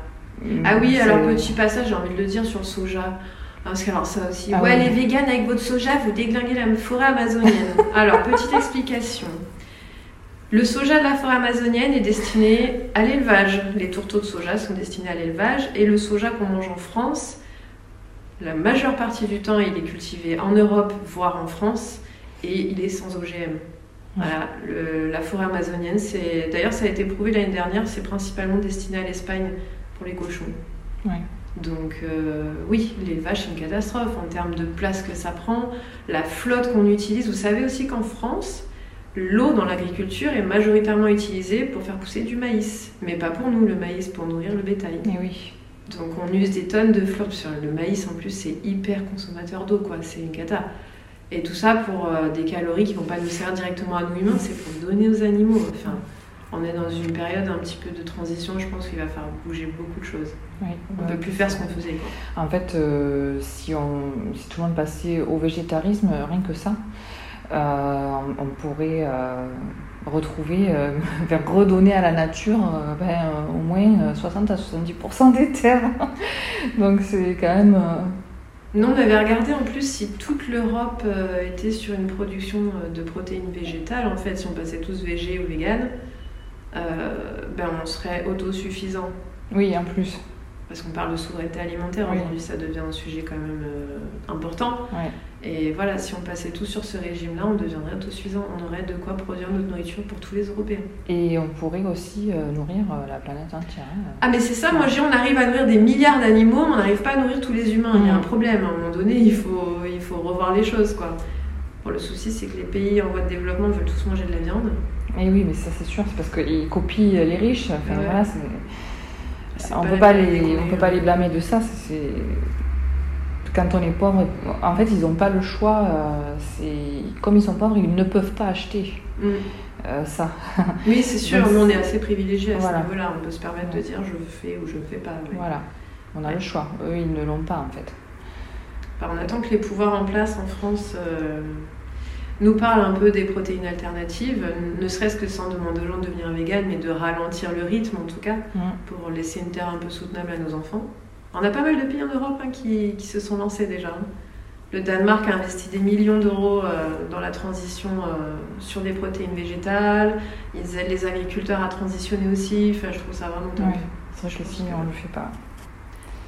[SPEAKER 2] Ah oui, alors petit passage, j'ai envie de le dire sur le soja. Parce que alors ça aussi,
[SPEAKER 1] Ah
[SPEAKER 2] ouais,
[SPEAKER 1] oui.
[SPEAKER 2] les véganes avec votre soja, vous déglinguez la forêt amazonienne. alors, petite explication. Le soja de la forêt amazonienne est destiné à l'élevage. Les tourteaux de soja sont destinés à l'élevage. Et le soja qu'on mange en France, la majeure partie du temps, il est cultivé en Europe, voire en France, et il est sans OGM. Voilà, le- la forêt amazonienne, c'est d'ailleurs ça a été prouvé l'année dernière, c'est principalement destiné à l'Espagne pour les cochons.
[SPEAKER 1] Ouais.
[SPEAKER 2] Donc euh, oui, l'élevage c'est une catastrophe en termes de place que ça prend, la flotte qu'on utilise. Vous savez aussi qu'en France, l'eau dans l'agriculture est majoritairement utilisée pour faire pousser du maïs, mais pas pour nous le maïs, pour nourrir le bétail.
[SPEAKER 1] Eh oui.
[SPEAKER 2] Donc on use des tonnes de flotte sur le maïs en plus c'est hyper consommateur d'eau quoi, c'est une cata. Et tout ça pour euh, des calories qui vont pas nous servir directement à nous humains, c'est pour donner aux animaux. Enfin, on est dans une période un petit peu de transition, je pense qu'il va falloir bouger beaucoup de choses.
[SPEAKER 1] Oui.
[SPEAKER 2] On peut plus faire ce qu'on faisait quoi.
[SPEAKER 1] En fait, euh, si, on, si tout le monde passait au végétarisme, rien que ça, euh, on, on pourrait retrouver, euh, faire redonner à la nature euh, ben, euh, au moins euh, 60 à 70% des terres. Donc c'est quand même...
[SPEAKER 2] Nous, on avait regardé en plus si toute l'Europe était sur une production de protéines végétales. En fait, si on passait tous végé ou vegan, euh, ben, on serait autosuffisant.
[SPEAKER 1] Oui, en plus.
[SPEAKER 2] Parce qu'on parle de souveraineté alimentaire,
[SPEAKER 1] Oui.
[SPEAKER 2] aujourd'hui ça devient un sujet quand même euh, important. Et voilà, si on passait tous sur ce régime-là, on deviendrait autosuffisant. On aurait de quoi produire notre nourriture pour tous les Européens.
[SPEAKER 1] Et on pourrait aussi euh, nourrir euh, la planète entière. hein.
[SPEAKER 2] Ah mais c'est ça, moi dis on arrive à nourrir des milliards d'animaux, mais on n'arrive pas à nourrir tous les humains. Il y a
[SPEAKER 1] Mm.
[SPEAKER 2] un problème, à un moment donné, il faut, il faut revoir les choses. quoi. Bon, le souci c'est que les pays en voie de développement veulent tous manger de la viande.
[SPEAKER 1] Et oui, mais ça c'est sûr, c'est parce qu'ils copient les riches. Enfin,
[SPEAKER 2] Ouais.
[SPEAKER 1] voilà, on
[SPEAKER 2] pas
[SPEAKER 1] peut pas les,
[SPEAKER 2] peine
[SPEAKER 1] on peut pas les blâmer de ça. c'est- Quand on est pauvre, en fait, ils n'ont pas le choix. euh, c'est comme ils sont pauvres, ils ne peuvent pas acheter
[SPEAKER 2] Mm.
[SPEAKER 1] euh, ça.
[SPEAKER 2] Oui, c'est sûr,
[SPEAKER 1] Donc,
[SPEAKER 2] nous on est assez privilégiés à
[SPEAKER 1] voilà.
[SPEAKER 2] ce niveau-là. On peut se permettre de dire je fais ou je ne fais pas.
[SPEAKER 1] Voilà, on a le choix. Eux, ils ne l'ont pas en fait.
[SPEAKER 2] On attend que les pouvoirs en place en France euh, nous parlent un peu des protéines alternatives, ne serait-ce que sans demander aux gens de devenir vegan, mais de ralentir le rythme en tout cas, pour laisser une terre un peu soutenable à nos enfants. On a pas mal de pays en Europe hein, qui, qui se sont lancés déjà. hein. Le Danemark a investi des millions d'euros euh, dans la transition euh, sur des protéines végétales. Ils aident les agriculteurs à transitionner aussi. Enfin, je trouve ça vraiment top.
[SPEAKER 1] Ouais. C'est vrai que si on le fait pas,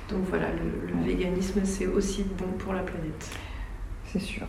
[SPEAKER 2] Donc voilà, le, le
[SPEAKER 1] Ouais.
[SPEAKER 2] véganisme, c'est aussi bon pour la planète.
[SPEAKER 1] c'est sûr.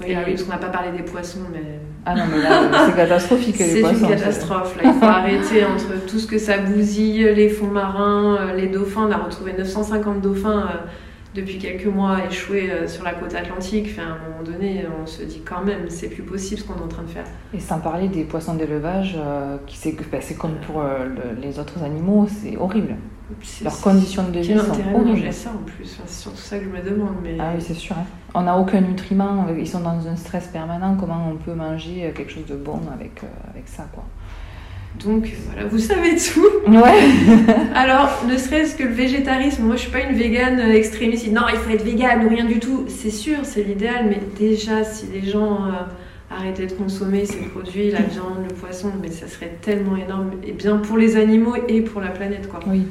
[SPEAKER 2] Oui, ah oui, parce qu'on n'a pas parlé des poissons, mais
[SPEAKER 1] Ah non, mais là, c'est catastrophique les
[SPEAKER 2] c'est
[SPEAKER 1] poissons.
[SPEAKER 2] une catastrophe. Là. Il faut arrêter entre tout ce que ça bousille, les fonds marins, euh, les dauphins. On a retrouvé 950 dauphins euh, depuis quelques mois échoués euh, sur la côte atlantique. Enfin, à un moment donné, on se dit quand même, c'est plus possible ce qu'on est en train de faire.
[SPEAKER 1] Et sans parler des poissons d'élevage, euh, qui c'est ben, c'est comme pour euh, le- les autres animaux, c'est horrible.
[SPEAKER 2] C'est-
[SPEAKER 1] Leurs conditions de vie sont horribles.
[SPEAKER 2] ça en plus? Enfin, C'est surtout ça que je me demande. Mais...
[SPEAKER 1] Ah oui, c'est sûr. hein. On n'a aucun nutriment, euh, ils sont dans un stress permanent. Comment on peut manger euh, quelque chose de bon avec, euh, avec ça, quoi
[SPEAKER 2] Donc voilà, vous savez tout.
[SPEAKER 1] Ouais.
[SPEAKER 2] Alors, ne serait-ce que le végétarisme, moi je suis pas une végane extrémiste, non il faut être végane ou rien du tout, c'est sûr, c'est l'idéal, mais déjà si les gens euh, arrêtaient de consommer ces produits, la viande, le poisson, mais ça serait tellement énorme, et bien pour les animaux et pour la planète quoi.
[SPEAKER 1] Oui.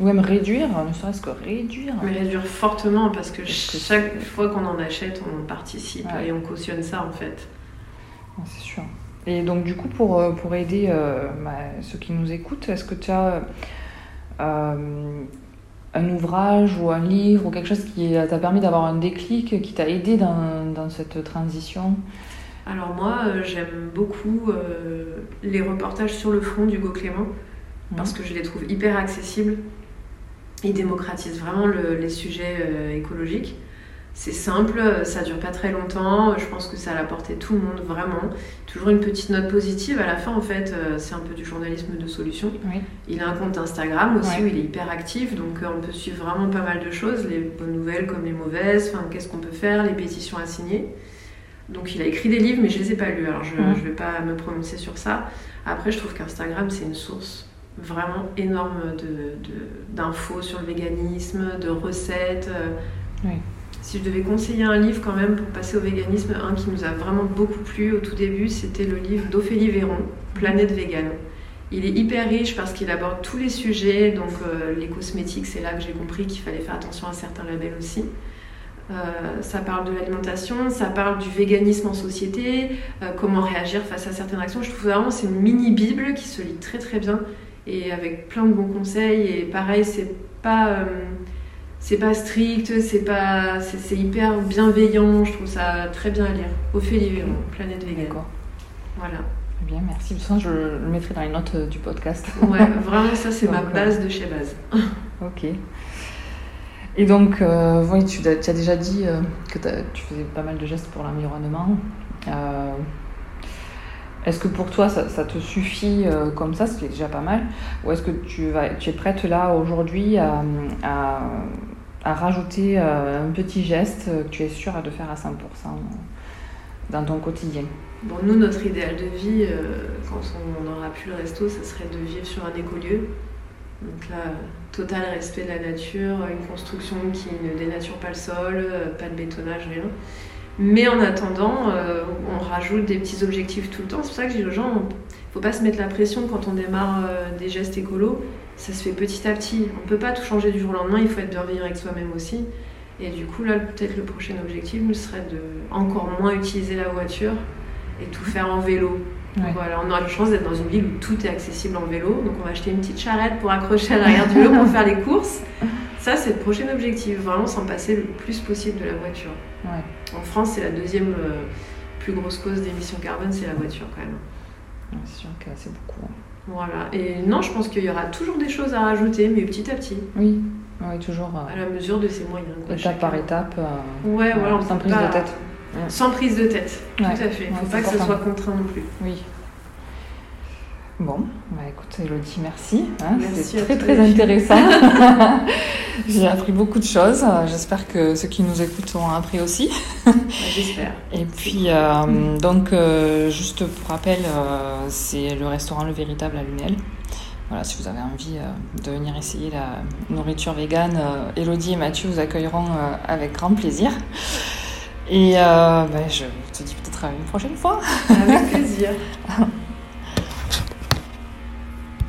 [SPEAKER 1] Ou même réduire, ne serait-ce que réduire.
[SPEAKER 2] Mais réduire fortement parce que
[SPEAKER 1] Parce
[SPEAKER 2] chaque fois qu'on en achète, on participe
[SPEAKER 1] Ouais.
[SPEAKER 2] et on cautionne ça en fait.
[SPEAKER 1] C'est sûr. Et donc, du coup, pour, euh, pour aider euh, bah, ceux qui nous écoutent, est-ce que tu as euh, un ouvrage ou un livre ou quelque chose qui t'a permis d'avoir un déclic, qui t'a aidé dans, dans cette transition?
[SPEAKER 2] Alors moi euh, j'aime beaucoup les reportages sur le front d'Hugo Clément. parce que je les trouve hyper accessibles. Ils démocratisent vraiment le- les sujets euh, écologiques. C'est simple, ça dure pas très longtemps. Je pense que ça a la portée tout le monde, vraiment. Toujours une petite note positive. À la fin, en fait, euh, c'est un peu du journalisme de solution.
[SPEAKER 1] Oui.
[SPEAKER 2] Il a un compte Instagram aussi
[SPEAKER 1] Ouais.
[SPEAKER 2] où il est hyper actif, donc euh, on peut suivre vraiment pas mal de choses, les bonnes nouvelles comme les mauvaises, enfin qu'est-ce qu'on peut faire, les pétitions à signer. Donc il a écrit des livres, mais je les ai pas lus, alors je
[SPEAKER 1] Mhm.
[SPEAKER 2] ne vais pas me prononcer sur ça. Après, je trouve qu'Instagram c'est une source vraiment énorme de- de- d'infos sur le véganisme, de recettes. euh.
[SPEAKER 1] Oui.
[SPEAKER 2] Si je devais conseiller un livre quand même pour passer au véganisme, un qui nous a vraiment beaucoup plu au tout début, c'était le livre d'Ophélie Véron, Planète Végane. Il est hyper riche parce qu'il aborde tous les sujets, donc euh, les cosmétiques, c'est là que j'ai compris qu'il fallait faire attention à certains labels aussi. Euh, ça parle de l'alimentation, ça parle du véganisme en société, euh, comment réagir face à certaines actions. Je trouve vraiment c'est une mini bible qui se lit très très bien et avec plein de bons conseils. Et pareil, c'est pas euh, c'est pas strict, c'est pas c'est hyper bienveillant. Je trouve ça très bien à lire. Ophélie Véron, Planète Végane.
[SPEAKER 1] D'accord.
[SPEAKER 2] Voilà.
[SPEAKER 1] Très bien, merci. De toute façon, je le mettrai dans les notes euh, du podcast.
[SPEAKER 2] Ouais, vraiment ça c'est ma
[SPEAKER 1] Donc,
[SPEAKER 2] base de chez base.
[SPEAKER 1] Ok. Et donc, euh, oui, tu, as tu as déjà dit euh, que tu faisais pas mal de gestes pour l'environnement. Euh, est-ce que pour toi, ça, te suffit euh, comme ça, ce qui est déjà pas mal Ou est-ce que tu, vas, es prête là aujourd'hui à, rajouter euh, un petit geste que tu es sûre de faire à 100% dans ton quotidien?
[SPEAKER 2] Bon, nous, notre idéal de vie, euh, quand on n'aura plus le resto, ça serait de vivre sur un écolieu. Donc là, euh, total respect de la nature, une construction qui ne dénature pas le sol, euh, pas de bétonnage, rien. Mais en attendant, euh, on rajoute des petits objectifs tout le temps. C'est pour ça que je dis aux gens, il ne faut pas se mettre la pression quand on démarre euh, des gestes écolos. Ça se fait petit à petit. On ne peut pas tout changer du jour au lendemain, il faut être bienveillant avec soi-même aussi. Et du coup, là, peut-être le prochain objectif serait de encore moins utiliser la voiture et tout faire en vélo. Voilà, on a la chance d'être dans une ville où tout est accessible en vélo. Donc on va acheter une petite charrette pour accrocher à l'arrière du vélo pour faire les courses. Ça, c'est le prochain objectif, vraiment s'en passer le plus possible de la voiture. En France, c'est la deuxième euh, plus grosse cause d'émissions carbone, c'est la voiture quand même.
[SPEAKER 1] c'est sûr que c'est beaucoup. Hein.
[SPEAKER 2] Voilà. Et non, je pense qu'il y aura toujours des choses à rajouter, mais petit à petit.
[SPEAKER 1] Oui, oui toujours. Euh,
[SPEAKER 2] à la mesure de ses moyens.
[SPEAKER 1] étape par étape.
[SPEAKER 2] Euh, ouais, voilà, sans prise de tête. Sans prise de tête, tout à fait. Il ne faut pas que ce soit contraint non plus.
[SPEAKER 1] Oui. Bon, bah écoute Elodie, merci. Hein, C'était très très intéressant. J'ai appris beaucoup de choses. J'espère que ceux qui nous écoutent ont appris aussi.
[SPEAKER 2] J'espère.
[SPEAKER 1] Et puis, euh, donc, euh, juste pour rappel, euh, c'est le restaurant Le Véritable à Lunel. Voilà, si vous avez envie de venir essayer la nourriture végane, Elodie et Mathieu vous accueilleront avec grand plaisir. Et bah, je te dis peut-être à une prochaine fois.
[SPEAKER 2] Avec plaisir.